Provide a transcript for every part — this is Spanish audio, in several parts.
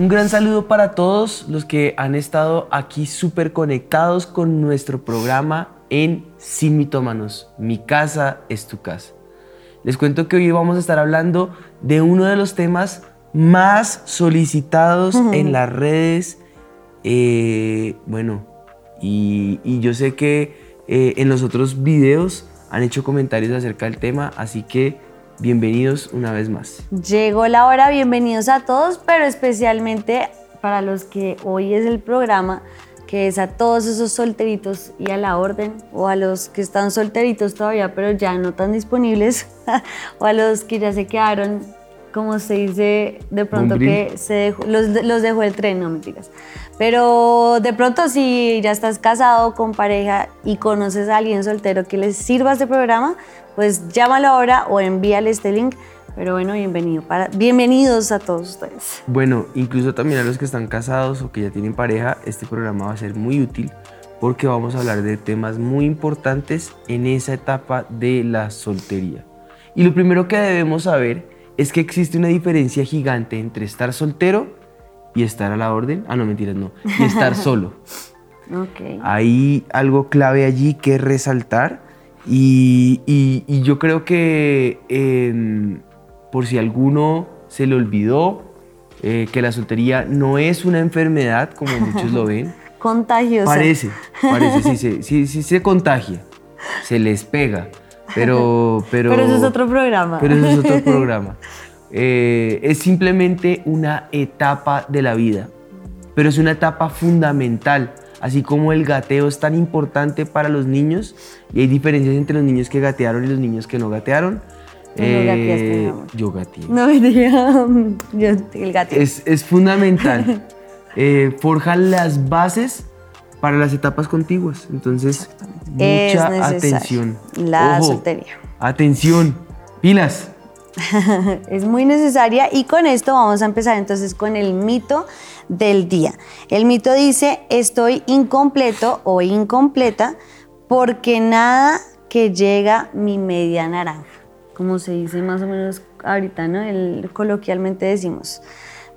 Un gran saludo para todos los que han estado aquí súper conectados con nuestro programa en Sin Mitómanos. Mi casa es tu casa. Les cuento que hoy vamos a estar hablando de uno de los temas más solicitados en las redes. Eh, bueno, y, y yo sé que eh, en los otros videos han hecho comentarios acerca del tema, así que bienvenidos una vez más. Llegó la hora, bienvenidos a todos, pero especialmente para los que hoy es el programa, que es a todos esos solteritos y a la orden, o a los que están solteritos todavía, pero ya no tan disponibles, o a los que ya se quedaron, como se dice de pronto que se dejó- los, los dejó el tren, no mentiras. Pero de pronto si ya estás casado con pareja y conoces a alguien soltero que les sirva este programa, pues llámalo ahora o envíale este link. Pero bueno, bienvenido para, bienvenidos a todos ustedes. Bueno, incluso también a los que están casados o que ya tienen pareja, este programa va a ser muy útil porque vamos a hablar de temas muy importantes en esa etapa de la soltería. Y lo primero que debemos saber es que existe una diferencia gigante entre estar soltero y estar a la orden. Ah, no, mentiras, no. Y estar solo. Ok. Hay algo clave allí que resaltar y, y- y yo creo que em, por si alguno se le olvidó eh, que la soltería no es una enfermedad como muchos lo ven, Contagiosa. parece, parece, sí, se- sí, sí se contagia, se les pega, pero... Pero, Pero eso es otro programa. pero eso es otro programa. Eh, es simplemente una etapa de la vida, pero es una etapa fundamental. Así como el gateo es tan importante para los niños, y hay diferencias entre los niños que gatearon y los niños que no gatearon. No amor. yo gateé. No yo, el gato. Es, es fundamental. Eh, forja las bases para las etapas contiguas. Entonces, Es mucha atención. La Ojo, soltería. Atención, pilas. es muy necesaria y con esto vamos a empezar entonces con el mito del día. El mito dice, estoy incompleto o incompleta porque nada que llega mi media naranja. Como se dice más o menos ahorita, ¿no? El, coloquialmente decimos,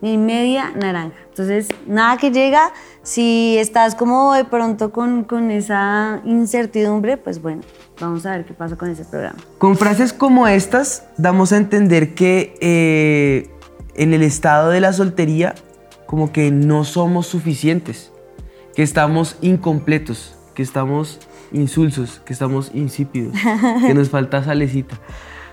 mi media naranja. Entonces, nada que llega, si estás como de pronto con, con esa incertidumbre, pues bueno, vamos a ver qué pasa con ese programa. Con frases como estas damos a entender que eh, en el estado de la soltería como que no somos suficientes, que estamos incompletos, que estamos insulsos, que estamos insípidos, que nos falta salecita.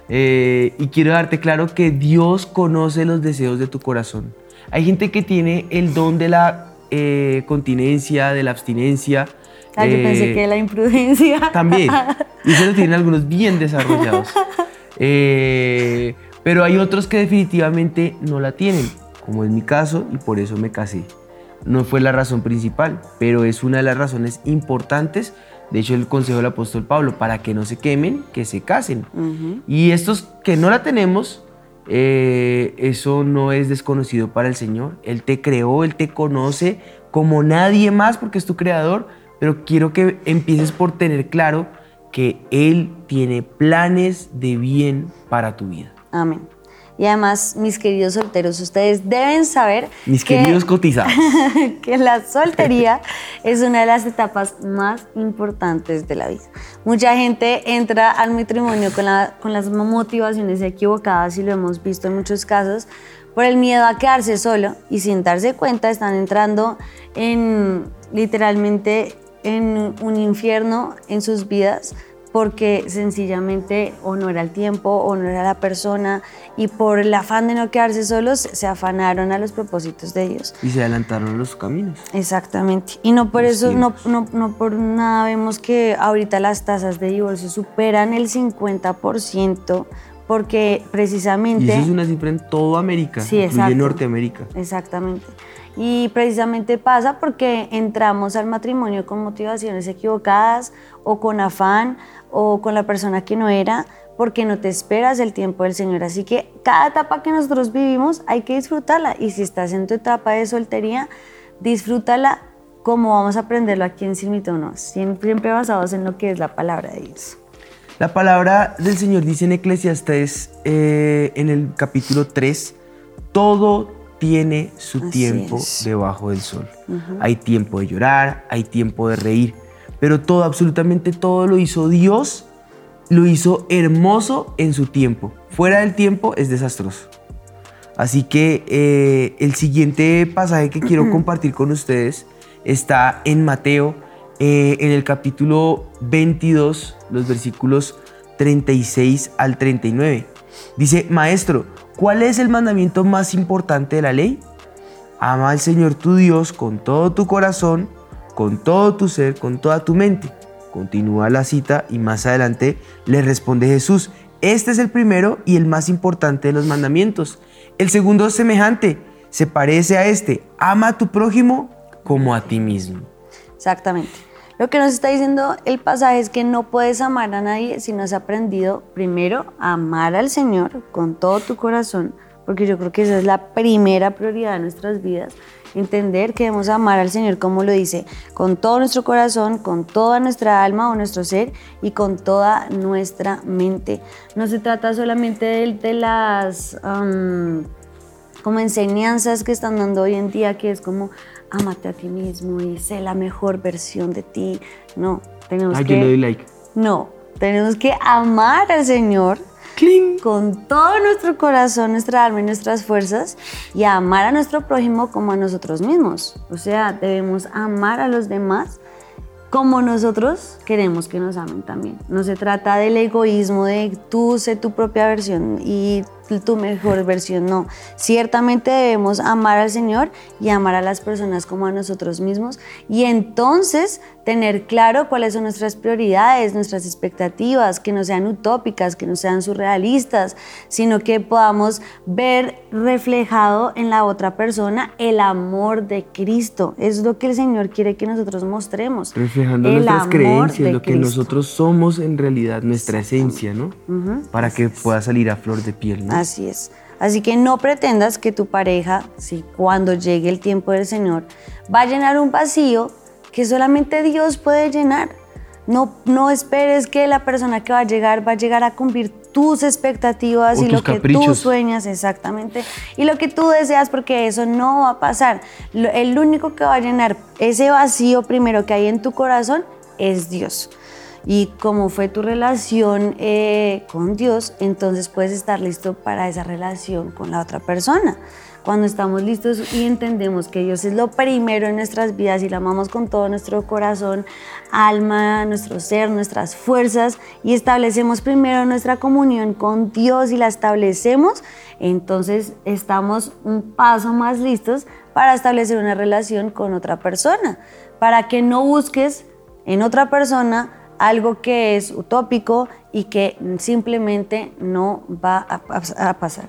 Eh, y quiero darte claro que Dios conoce los deseos de tu corazón. Hay gente que tiene el don de la eh, continencia, de la abstinencia. Ah, yo pensé eh, que la imprudencia. también. Y eso lo tienen algunos bien desarrollados. Eh, pero hay otros que definitivamente no la tienen, como es mi caso, y por eso me casé. No fue la razón principal, pero es una de las razones importantes. De hecho, el consejo del apóstol Pablo, para que no se quemen, que se casen. Y estos que no la tenemos, eh, eso no es desconocido para el Señor. Él te creó, Él te conoce como nadie más porque es tu creador, pero quiero que empieces por tener claro que Él tiene planes de bien para tu vida. Amén. Y además, mis queridos solteros, ustedes deben saber Mis que, queridos cotizados. que la soltería es una de las etapas más importantes de la vida. Mucha gente entra al matrimonio con, la- con las motivaciones equivocadas y lo hemos visto en muchos casos por el miedo a quedarse solo y sin darse cuenta están entrando en literalmente en un infierno en sus vidas porque sencillamente o no era el tiempo o no era la persona y por el afán de no quedarse solos se afanaron a los propósitos de Dios. Y se adelantaron los caminos. Exactamente. Y no por Los eso, no, no, no por nada vemos que ahorita las tasas de divorcio superan el 50% porque precisamente... Y eso es una cifra en toda América, Sí, incluye. Norteamérica. Exactamente. Y precisamente pasa porque entramos al matrimonio con motivaciones equivocadas o con afán o con la persona que no era porque no te esperas el tiempo del Señor. Así que cada etapa que nosotros vivimos hay que disfrutarla. Y si estás en tu etapa de soltería, disfrútala como vamos a aprenderlo aquí en Sin Mito No, siempre basados en lo que es la palabra de Dios. La palabra del Señor dice en Eclesiastés, eh, en el capítulo 3, todo tiene su Así tiempo es. debajo del sol. Hay tiempo de llorar, hay tiempo de reír, pero todo, absolutamente todo lo hizo Dios, lo hizo hermoso en su tiempo. Fuera del tiempo es desastroso. Así que eh, el siguiente pasaje que quiero compartir con ustedes está en Mateo, eh, en el capítulo 22, los versículos 36 al 39. Dice, Maestro, ¿cuál es el mandamiento más importante de la ley? Ama al Señor tu Dios con todo tu corazón, con todo tu ser, con toda tu mente. Continúa la cita y más adelante le responde Jesús, este es el primero y el más importante de los mandamientos. El segundo es semejante, se parece a este, ama a tu prójimo como a ti mismo. Exactamente. Lo que nos está diciendo el pasaje es que no puedes amar a nadie si no has aprendido primero a amar al Señor con todo tu corazón, porque yo creo que esa es la primera prioridad de nuestras vidas. Entender que debemos amar al Señor, como lo dice, con todo nuestro corazón, con toda nuestra alma o nuestro ser y con toda nuestra mente. No se trata solamente de, las como enseñanzas que están dando hoy en día, que es como amate a ti mismo y sé la mejor versión de ti. No, tenemos Ay, que... yo le doy like. No, tenemos que amar al Señor ¡Cling! con todo nuestro corazón, nuestra alma y nuestras fuerzas y amar a nuestro prójimo como a nosotros mismos. O sea, debemos amar a los demás como nosotros queremos que nos amen también. No se trata del egoísmo de tú sé tu propia versión y tu mejor versión, no. Ciertamente debemos amar al Señor y amar a las personas como a nosotros mismos y entonces tener claro cuáles son nuestras prioridades, nuestras expectativas, que no sean utópicas, que no sean surrealistas, sino que podamos ver reflejado en la otra persona el amor de Cristo. Es lo que el Señor quiere que nosotros mostremos. Reflejando el nuestras amor creencias, de lo que Cristo. nosotros somos en realidad, nuestra esencia, ¿no? Para que pueda salir a flor de piel, ¿no? Así es. Así que no pretendas que tu pareja, si cuando llegue el tiempo del Señor, va a llenar un vacío que solamente Dios puede llenar. No, no esperes que la persona que va a llegar va a llegar a cumplir tus expectativas O y tus lo que tú sueñas exactamente y lo que tú deseas porque eso no va a pasar. El único que va a llenar ese vacío primero que hay en tu corazón es Dios. Y como fue tu relación eh, con Dios, entonces puedes estar listo para esa relación con la otra persona. Cuando estamos listos y entendemos que Dios es lo primero en nuestras vidas y lo amamos con todo nuestro corazón, alma, nuestro ser, nuestras fuerzas y establecemos primero nuestra comunión con Dios y la establecemos, entonces estamos un paso más listos para establecer una relación con otra persona, para que no busques en otra persona algo que es utópico y que simplemente no va a, pas- a pasar.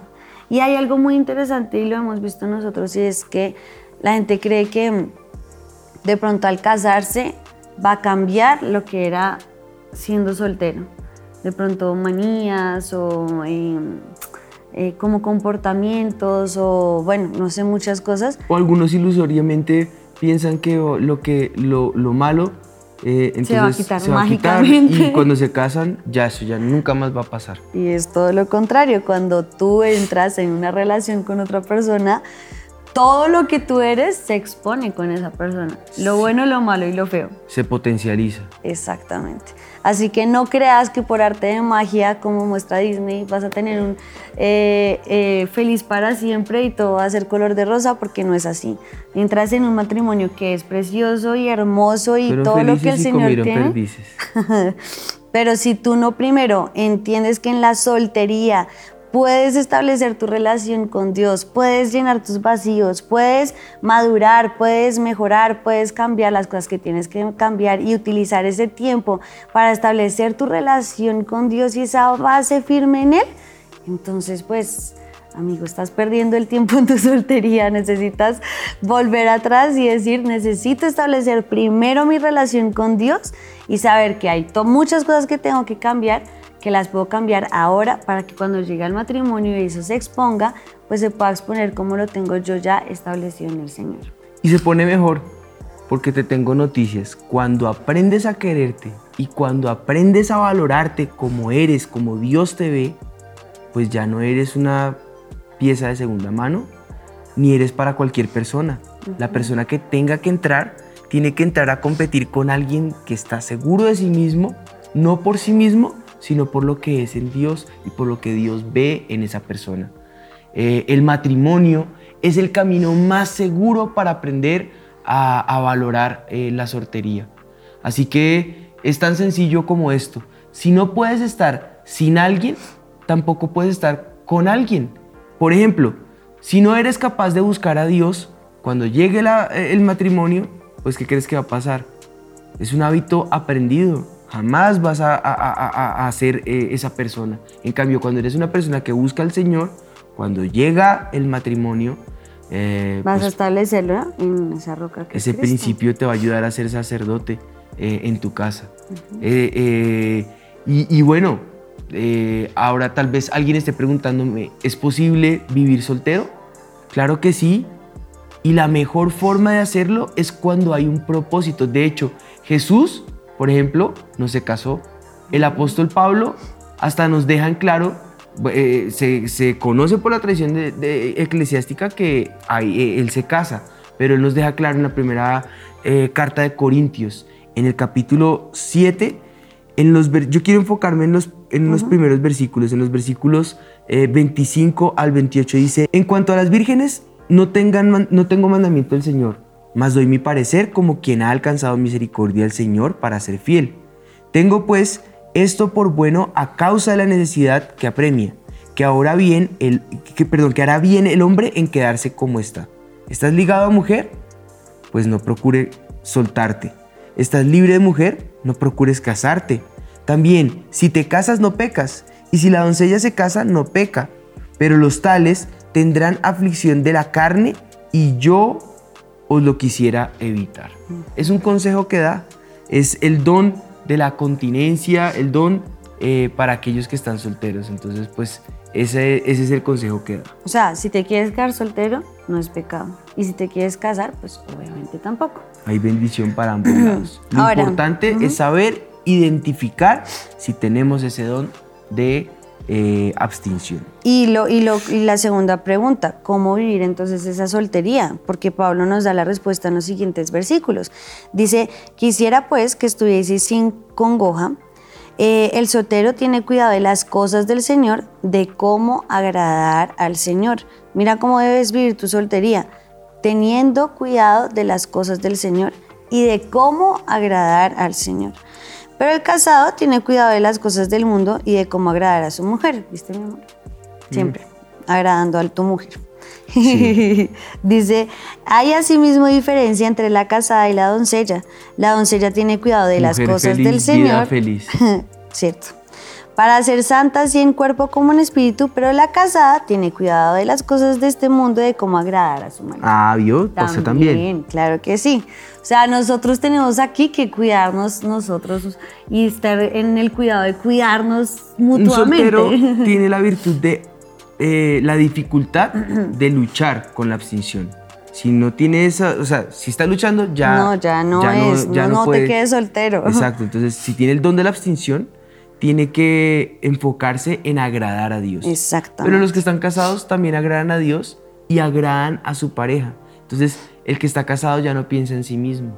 Y hay algo muy interesante y lo hemos visto nosotros y es que la gente cree que mm, de pronto al casarse va a cambiar lo que era siendo soltero. De pronto manías o eh, eh, como comportamientos o bueno, no sé, muchas cosas. O algunos ilusoriamente piensan que lo, que, lo, lo malo eh, entonces Se va a quitar va a quitar mágicamente. y cuando se casan ya eso ya nunca más va a pasar. Y es todo lo contrario, cuando tú entras en una relación con otra persona, todo lo que tú eres se expone con esa persona, lo bueno, lo malo y lo feo. Se potencializa. Exactamente. Así que no creas que por arte de magia, como muestra Disney, vas a tener un eh, eh, feliz para siempre y todo va a ser color de rosa, porque no es así. Entras en un matrimonio que es precioso y hermoso y Pero todo lo que el Señor tiene. perdices. Pero si tú no primero entiendes que en la soltería puedes establecer tu relación con Dios, puedes llenar tus vacíos, puedes madurar, puedes mejorar, puedes cambiar las cosas que tienes que cambiar y utilizar ese tiempo para establecer tu relación con Dios y esa base firme en Él, Entonces, pues, amigo, estás perdiendo el tiempo en tu soltería, necesitas volver atrás y decir, necesito establecer primero mi relación con Dios y saber que hay muchas cosas que tengo que cambiar, que las puedo cambiar ahora para que cuando llegue al matrimonio y eso se exponga, pues se pueda exponer como lo tengo yo ya establecido en el Señor. Y se pone mejor, porque te tengo noticias. Cuando aprendes a quererte y cuando aprendes a valorarte como eres, como Dios te ve, pues ya no eres una pieza de segunda mano, ni eres para cualquier persona. La persona que tenga que entrar, tiene que entrar a competir con alguien que está seguro de sí mismo, no por sí mismo, sino por lo que es en Dios y por lo que Dios ve en esa persona. Eh, el matrimonio es el camino más seguro para aprender a, valorar eh, la sortería. Así que es tan sencillo como esto. Si no puedes estar sin alguien, tampoco puedes estar con alguien. Por ejemplo, si no eres capaz de buscar a Dios cuando llegue el matrimonio, pues ¿qué crees que va a pasar? Es un hábito aprendido. Jamás vas a, a, ser eh, esa persona. En cambio, cuando eres una persona que busca al Señor, cuando llega el matrimonio, eh, vas a pues, establecerlo en esa roca que Ese principio te va a ayudar a ser sacerdote eh, en tu casa. y, y, bueno, eh, ahora tal vez alguien esté preguntándome, ¿es posible vivir soltero? Claro que sí. Y la mejor forma de hacerlo es cuando hay un propósito. De hecho, Jesús, por ejemplo, no se casó. El apóstol Pablo hasta nos deja en claro, eh, se, conoce por la tradición de, eclesiástica que eh, él se casa, pero él nos deja claro en la primera carta de Corintios, en el capítulo 7, en los, yo quiero enfocarme en los en los primeros versículos, en los versículos 25 eh, al 28 dice, en cuanto a las vírgenes, no, tengan, no tengo mandamiento del Señor, mas doy mi parecer como quien ha alcanzado misericordia del Señor para ser fiel. Tengo pues esto por bueno a causa de la necesidad que apremia, que ahora bien el, que, perdón, que hará bien el hombre en quedarse como está. ¿Estás ligado a mujer? Pues no procure soltarte. ¿Estás libre de mujer? No procures casarte también, si te casas no pecas, y si la doncella se casa no peca, pero los tales tendrán aflicción de la carne y yo os lo quisiera evitar. Es un consejo que da, es el don de la continencia, el don eh, para aquellos que están solteros. Entonces, pues ese, ese es el consejo que da. O sea, si te quieres quedar soltero, no es pecado. Y si te quieres casar, pues obviamente tampoco. Hay bendición para ambos lados. Lo importante es saber identificar si tenemos ese don de eh, abstención. Y, lo, y, lo, y la segunda pregunta, ¿cómo vivir entonces esa soltería? Porque Pablo nos da la respuesta en los siguientes versículos. Dice, quisiera pues que estuvieseis sin congoja. Eh, el soltero tiene cuidado de las cosas del Señor, de cómo agradar al Señor. Mira cómo debes vivir tu soltería, teniendo cuidado de las cosas del Señor y de cómo agradar al Señor. Pero el casado tiene cuidado de las cosas del mundo y de cómo agradar a su mujer, ¿viste mi amor? Siempre, agradando a tu mujer. Dice, hay asimismo diferencia entre la casada y la doncella. La doncella tiene cuidado de las cosas del Señor. feliz. Cierto para ser santa así en cuerpo como en espíritu, pero la casada tiene cuidado de las cosas de este mundo, de cómo agradar a su marido. Ah, ¿vio? También, también. Claro que sí. O sea, nosotros tenemos aquí que cuidarnos nosotros y estar en el cuidado de cuidarnos mutuamente. Un soltero tiene la virtud de eh, la dificultad de luchar con la abstención. Si no tiene esa, o sea, si está luchando, ya. No, ya no es, no, ya no, te quedes soltero. Exacto, entonces si tiene el don de la abstención, tiene que enfocarse en agradar a Dios. Exactamente. Pero los que están casados también agradan a Dios y agradan a su pareja. Entonces, el que está casado ya no piensa en sí mismo.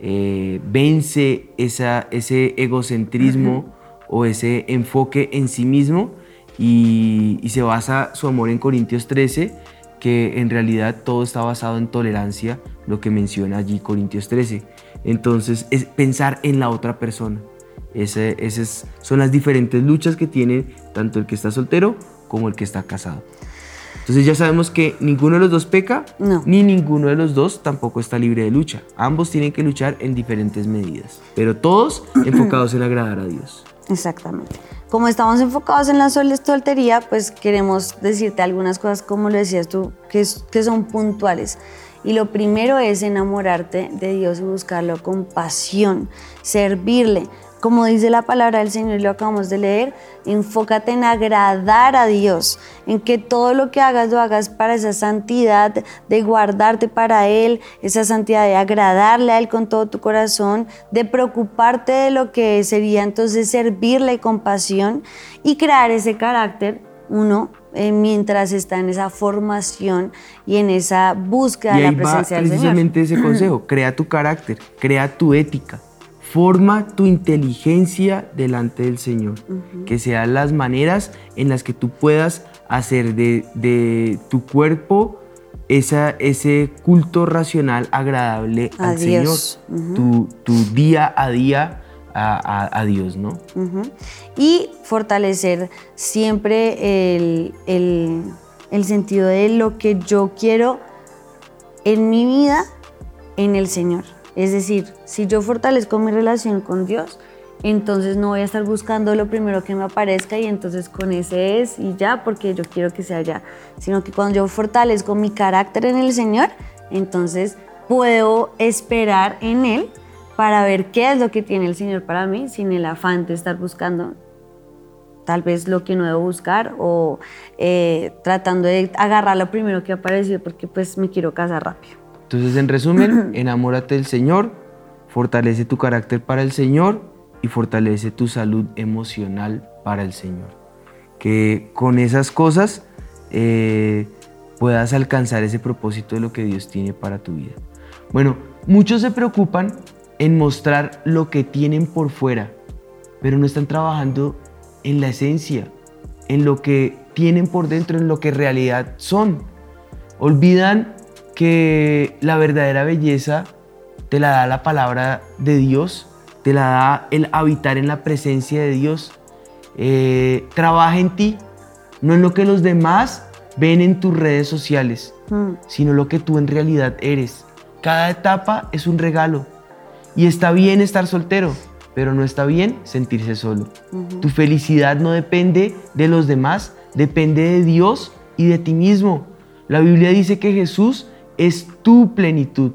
Eh, vence esa, ese egocentrismo o ese enfoque en sí mismo y, se basa su amor en Corintios 13, que en realidad todo está basado en tolerancia, lo que menciona allí Corintios 13. Entonces, es pensar en la otra persona. Esas son las diferentes luchas que tiene tanto el que está soltero como el que está casado. Entonces ya sabemos que ninguno de los dos peca, ni ninguno de los dos tampoco está libre de lucha. Ambos tienen que luchar en diferentes medidas, pero todos enfocados en agradar a Dios. Exactamente. Como estamos enfocados en la soltería, pues queremos decirte algunas cosas, como lo decías tú, que, que son puntuales. Y lo primero es enamorarte de Dios y buscarlo con pasión, servirle, como dice la palabra del Señor y lo acabamos de leer, enfócate en agradar a Dios, en que todo lo que hagas lo hagas para esa santidad, de guardarte para Él, esa santidad de agradarle a Él con todo tu corazón, de preocuparte de lo que sería entonces servirle con pasión y crear ese carácter, uno, eh, mientras está en esa formación y en esa búsqueda de la presencia del Señor. Precisamente ese consejo, crea tu carácter, crea tu ética Forma tu inteligencia delante del Señor, que sean las maneras en las que tú puedas hacer de, tu cuerpo esa, ese culto racional agradable al Señor, tu, día a día a, Dios, ¿no? Y fortalecer siempre el, el sentido de lo que yo quiero en mi vida en el Señor. Es decir, si yo fortalezco mi relación con Dios, entonces no voy a estar buscando lo primero que me aparezca y entonces con ese es y ya, porque yo quiero que sea ya, sino que cuando yo fortalezco mi carácter en el Señor, entonces puedo esperar en Él para ver qué es lo que tiene el Señor para mí, sin el afán de estar buscando tal vez lo que no debo buscar o eh, tratando de agarrar lo primero que apareció porque pues me quiero casar rápido. Entonces, en resumen, enamórate del Señor, fortalece tu carácter para el Señor y fortalece tu salud emocional para el Señor. Que con esas cosas eh, puedas alcanzar ese propósito de lo que Dios tiene para tu vida. Bueno, muchos se preocupan en mostrar lo que tienen por fuera, pero no están trabajando en la esencia, en lo que tienen por dentro, en lo que en realidad son. Olvidan que la verdadera belleza te la da la palabra de Dios, te la da el habitar en la presencia de Dios. Eh, trabaja en ti, no en lo que los demás ven en tus redes sociales, mm. sino lo que tú en realidad eres. Cada etapa es un regalo y está bien estar soltero, pero no está bien sentirse solo. Tu felicidad no depende de los demás, depende de Dios y de ti mismo. La Biblia dice que Jesús es tu plenitud,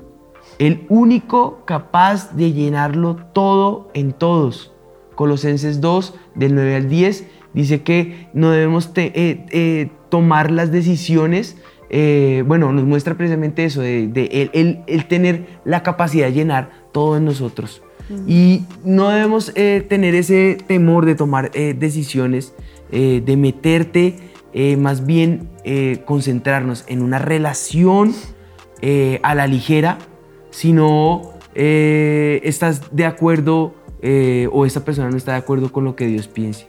el único capaz de llenarlo todo en todos. Colosenses 2, del 9 al 10, dice que no debemos eh, eh, tomar las decisiones, eh, bueno, nos muestra precisamente eso, de, el, tener la capacidad de llenar todo en nosotros. Y no debemos tener ese temor de tomar decisiones, de meterte, más bien concentrarnos en una relación eh, a la ligera, sino eh, estás de acuerdo eh, o esta persona no está de acuerdo con lo que Dios piense.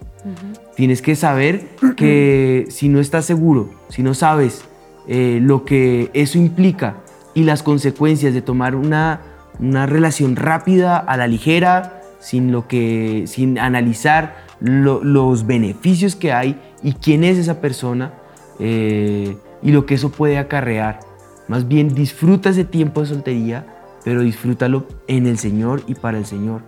Tienes que saber que si no estás seguro, si no sabes lo que eso implica y las consecuencias de tomar una, una relación rápida a la ligera, sin, lo que, sin analizar los beneficios que hay y quién es esa persona y lo que eso puede acarrear. Más bien disfruta ese tiempo de soltería, pero disfrútalo en el Señor y para el Señor.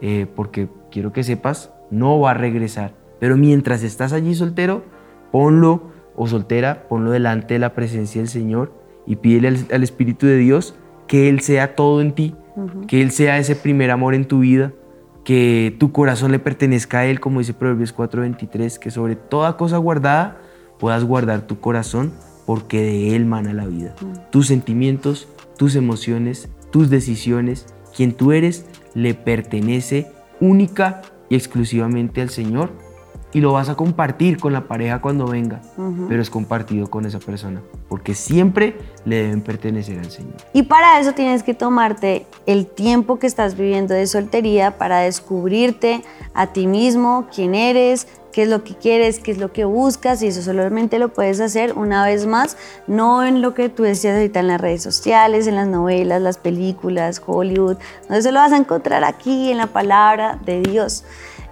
Eh, porque quiero que sepas, no va a regresar. Pero mientras estás allí soltero, ponlo o soltera, ponlo delante de la presencia del Señor y pídele al, Espíritu de Dios que Él sea todo en ti, que Él sea ese primer amor en tu vida, que tu corazón le pertenezca a Él, como dice Proverbios 4:23, que sobre toda cosa guardada puedas guardar tu corazón porque de Él mana la vida. Mm. Tus sentimientos, tus emociones, tus decisiones, quien tú eres, le pertenece única y exclusivamente al Señor y lo vas a compartir con la pareja cuando venga, pero es compartido con esa persona, porque siempre le deben pertenecer al Señor. Y para eso tienes que tomarte el tiempo que estás viviendo de soltería para descubrirte a ti mismo, quién eres, qué es lo que quieres, qué es lo que buscas y eso solamente lo puedes hacer una vez más, no en lo que tú decías ahorita en las redes sociales, en las novelas, las películas, Hollywood, no eso lo vas a encontrar aquí en la palabra de Dios.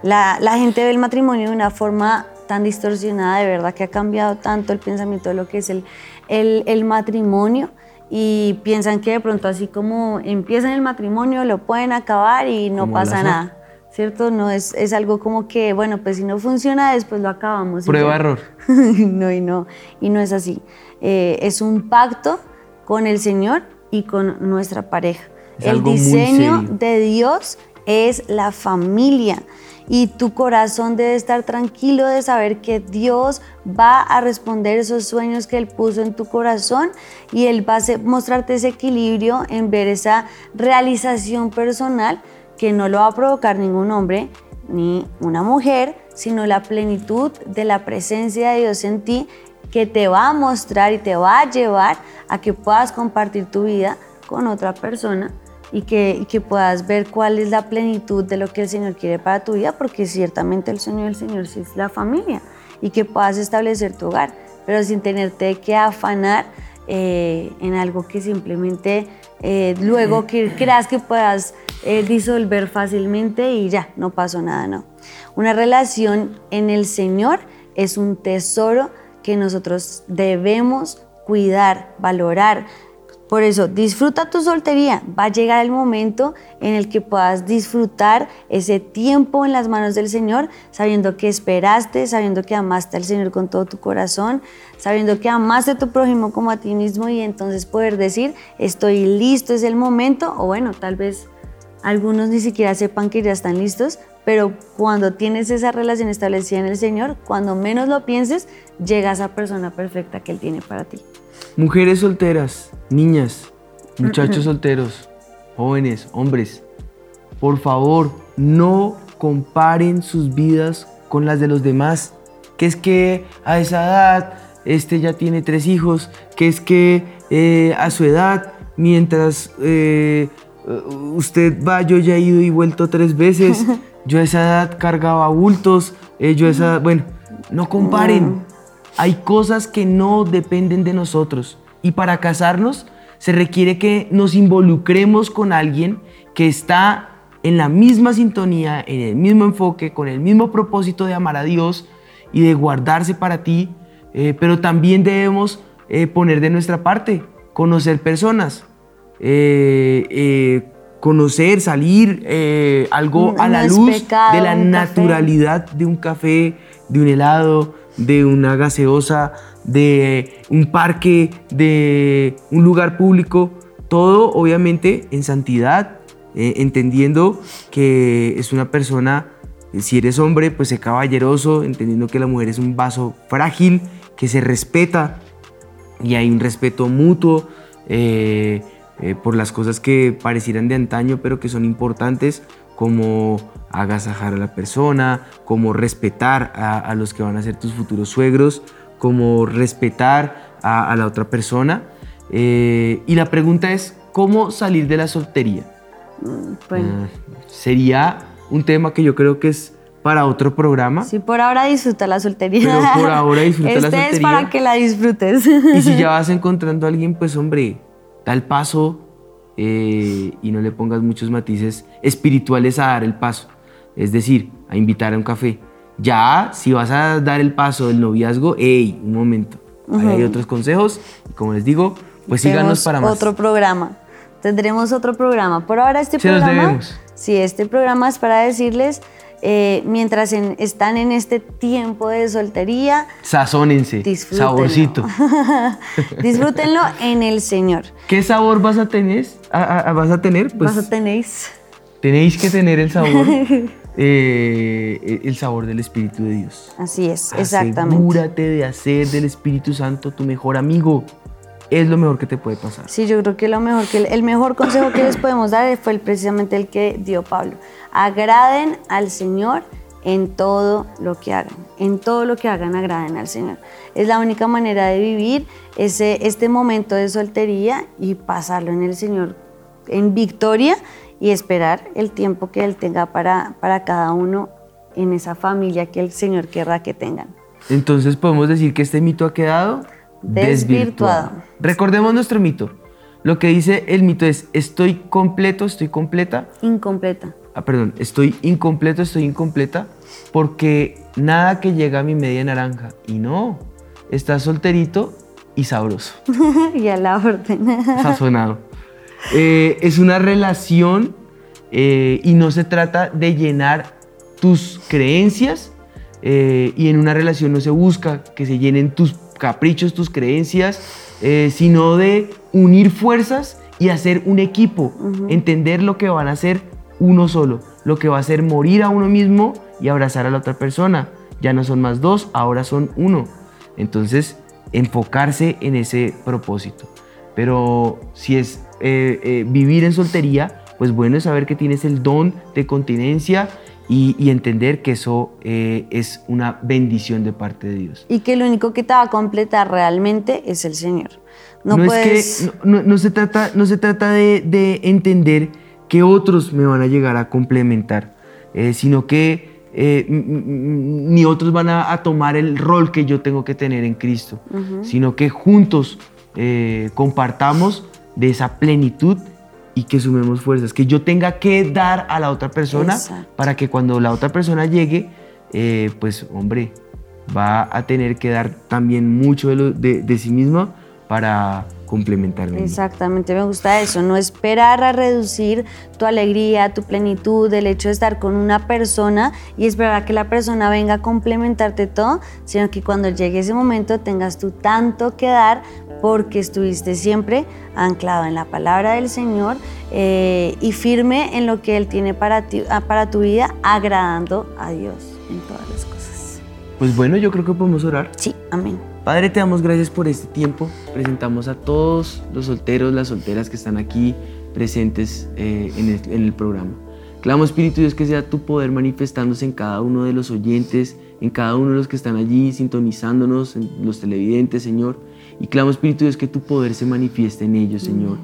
La, la gente ve el matrimonio de una forma tan distorsionada, de verdad que ha cambiado tanto el pensamiento de lo que es el, el, el matrimonio y piensan que de pronto así como empiezan el matrimonio lo pueden acabar y no pasa nada ¿cierto? No es, es algo como que, bueno, pues si no funciona, después lo acabamos. Prueba error. no, y no, y no es así. Eh, es un pacto con el Señor y con nuestra pareja. Es el diseño de Dios es la familia. Y tu corazón debe estar tranquilo de saber que Dios va a responder esos sueños que Él puso en tu corazón y Él va a mostrarte ese equilibrio en ver esa realización personal que no lo va a provocar ningún hombre ni una mujer, sino la plenitud de la presencia de Dios en ti que te va a mostrar y te va a llevar a que puedas compartir tu vida con otra persona y que, que puedas ver cuál es la plenitud de lo que el Señor quiere para tu vida, porque ciertamente el sueño del Señor sí es la familia y que puedas establecer tu hogar, pero sin tenerte que afanar eh, en algo que simplemente eh, luego que creas que puedas eh, disolver fácilmente y ya, no pasó nada, no. Una relación en el Señor es un tesoro que nosotros debemos cuidar, valorar. Por eso, disfruta tu soltería. Va a llegar el momento en el que puedas disfrutar ese tiempo en las manos del Señor, sabiendo que esperaste, sabiendo que amaste al Señor con todo tu corazón, sabiendo que amaste a tu prójimo como a ti mismo y entonces poder decir, estoy listo, es el momento, o bueno, tal vez algunos ni siquiera sepan que ya están listos, pero cuando tienes esa relación establecida en el Señor, cuando menos lo pienses, llega esa persona perfecta que Él tiene para ti. Mujeres solteras, niñas, muchachos solteros, jóvenes, hombres, por favor, no comparen sus vidas con las de los demás. Que es que a esa edad este ya tiene tres hijos, que es que eh, a su edad, mientras eh, usted va, yo ya he ido y vuelto tres veces, yo a esa edad cargaba bultos, eh, yo a esa edad, bueno, no comparen. Hay cosas que no dependen de nosotros. Y para casarnos se requiere que nos involucremos con alguien que está en la misma sintonía, en el mismo enfoque, con el mismo propósito de amar a Dios y de guardarse para ti. eh, pero también debemos eh, poner de nuestra parte, conocer personas, eh, eh, conocer, salir, algo No a la luz pecado de la café. naturalidad de un café, de un helado, de una gaseosa, de un parque, de un lugar público, todo obviamente en santidad, eh, entendiendo que es una persona, eh, si eres hombre, pues sé caballeroso, entendiendo que la mujer es un vaso frágil, que se respeta y hay un respeto mutuo eh, por las cosas que parecieran de antaño, pero que son importantes, como agasajar a la persona, como respetar a, a los que van a ser tus futuros suegros, como respetar a, a la otra persona. Eh, y la pregunta es, ¿cómo salir de la soltería? Bueno, Mm, sería un tema que yo creo que es para otro programa. sí, por ahora disfruta la soltería. Pero por ahora disfruta la este es soltería. para que la disfrutes. Y si ya vas encontrando a alguien, pues hombre, da el paso eh, y no le pongas muchos matices espirituales a dar el paso. Es decir, a invitar a un café. Ya, si vas a dar el paso del noviazgo, hey, un momento. Ahí hay otros consejos. Y como les digo, pues síganos para más. otro programa. Tendremos otro programa. Por ahora este Se programa, sí, este programa es para decirles, eh, mientras en- están en este tiempo de soltería, Sazónense. Disfrútenlo. Saborcito. disfrútenlo en el Señor. ¿Qué sabor vas a tener? a- a- vas a tener? Pues Vas a tenéis. tenéis que tener el sabor, eh, el sabor del Espíritu de Dios. Así es, exactamente. Asegúrate de hacer del Espíritu Santo tu mejor amigo. Es lo mejor que te puede pasar. Sí, yo creo que lo mejor que el mejor consejo que les podemos dar fue el- precisamente el que dio Pablo. Agraden al Señor en todo lo que hagan. En todo lo que hagan, agraden al Señor. Es la única manera de vivir ese, este momento de soltería y pasarlo en el Señor en victoria y esperar el tiempo que Él tenga para, para cada uno en esa familia que el Señor querrá que tengan. Entonces podemos decir que este mito ha quedado Desvirtuado. Recordemos nuestro mito. Lo que dice el mito es, estoy completo, estoy completa. Incompleta. Ah, perdón, estoy incompleto, estoy incompleta porque nada que llega a mi media naranja. Y no, estás solterito y sabroso. y a la orden. sazonado. Eh, es una relación eh, y no se trata de llenar tus creencias eh, y en una relación no se busca que se llenen tus caprichos, tus creencias, sino de unir fuerzas y hacer un equipo, entender lo que van a hacer uno solo, lo que va a ser morir a uno mismo y abrazar a la otra persona. Ya no son más dos, ahora son uno. Entonces, enfocarse en ese propósito. Pero si es eh, eh, vivir en soltería, pues bueno es saber que tienes el don de continencia y, entender que eso eh, es una bendición de parte de Dios. Y que lo único que te va a completar realmente es el Señor. No, es que, no, se trata, no se trata de, entender que otros me van a llegar a complementar, sino que ni otros van a, tomar el rol que yo tengo que tener en Cristo, sino que juntos compartamos de esa plenitud y que sumemos fuerzas, que yo tenga que dar a la otra persona para que cuando la otra persona llegue, eh, pues hombre, va a tener que dar también mucho de, de sí misma para complementarme. Exactamente, me gusta eso, no esperar a reducir tu alegría, tu plenitud, el hecho de estar con una persona y esperar a que la persona venga a complementarte todo, sino que cuando llegue ese momento tengas tú tanto que dar porque estuviste siempre anclado en la palabra del Señor eh, y firme en lo que Él tiene para, ti, ah, para tu vida, agradando a Dios en todas las cosas. Pues bueno, yo creo que podemos orar. Sí, amén. Padre, te damos gracias por este tiempo. Presentamos a todos los solteros, las solteras que están aquí presentes eh, en, el, programa. Clamo, Espíritu Dios, que sea tu poder manifestándose en cada uno de los oyentes, en cada uno de los que están allí sintonizándonos, en los televidentes, Señor. Y clamo, Espíritu Dios, que tu poder se manifieste en ellos, Señor.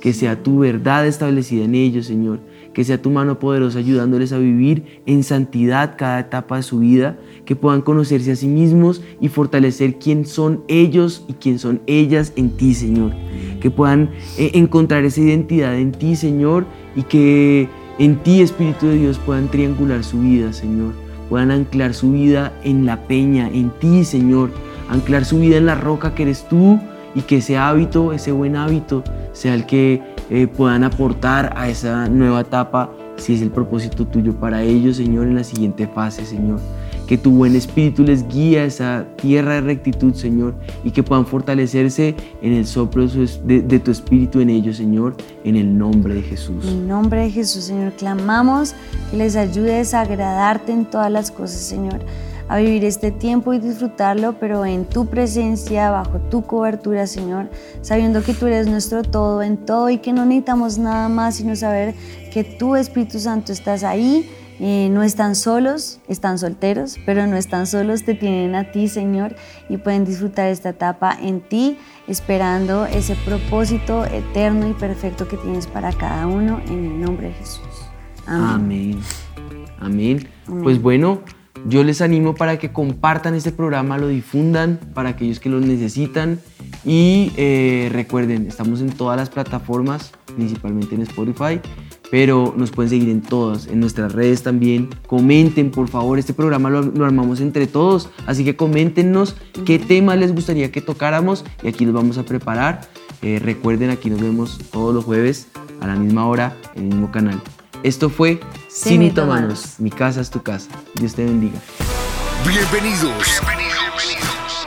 Que sea tu verdad establecida en ellos, Señor. Que sea tu mano poderosa ayudándoles a vivir en santidad cada etapa de su vida que puedan conocerse a sí mismos y fortalecer quién son ellos y quién son ellas en ti, Señor. Que puedan eh, encontrar esa identidad en ti, Señor, y que en ti, Espíritu de Dios, puedan triangular su vida, Señor. Puedan anclar su vida en la peña, en ti, Señor. Anclar su vida en la roca que eres tú y que ese hábito, ese buen hábito, sea el que eh, puedan aportar a esa nueva etapa, si es el propósito tuyo para ellos, Señor, en la siguiente fase, Señor que tu buen espíritu les guíe a esa tierra de rectitud, Señor, y que puedan fortalecerse en el soplo de, tu espíritu en ellos, Señor, en el nombre de Jesús. En el nombre de Jesús, Señor, clamamos que les ayudes a agradarte en todas las cosas, Señor a vivir este tiempo y disfrutarlo, pero en tu presencia, bajo tu cobertura, Señor, sabiendo que tú eres nuestro todo en todo y que no necesitamos nada más sino saber que tu Espíritu Santo estás ahí eh, no están solos, están solteros, pero no están solos, te tienen a ti, Señor, y pueden disfrutar esta etapa en ti, esperando ese propósito eterno y perfecto que tienes para cada uno, en el nombre de Jesús. Amén. Amén. Pues bueno, yo les animo para que compartan este programa, lo difundan para aquellos que lo necesitan y eh, recuerden, estamos en todas las plataformas, principalmente en Spotify pero nos pueden seguir en todas, en nuestras redes también. Comenten, por favor, este programa lo, armamos entre todos, así que coméntenos qué tema les gustaría que tocáramos y aquí los vamos a preparar. Eh, recuerden, aquí nos vemos todos los jueves a la misma hora en el mismo canal. Esto fue Sin Mi casa es tu casa. Dios te bendiga. Bienvenidos. Bienvenidos.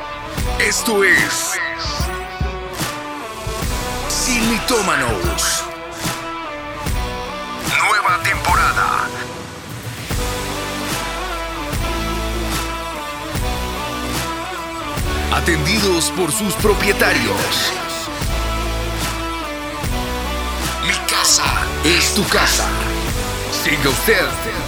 Esto es Sin temporada. Atendidos por sus propietarios. Mi casa es tu casa. Siga usted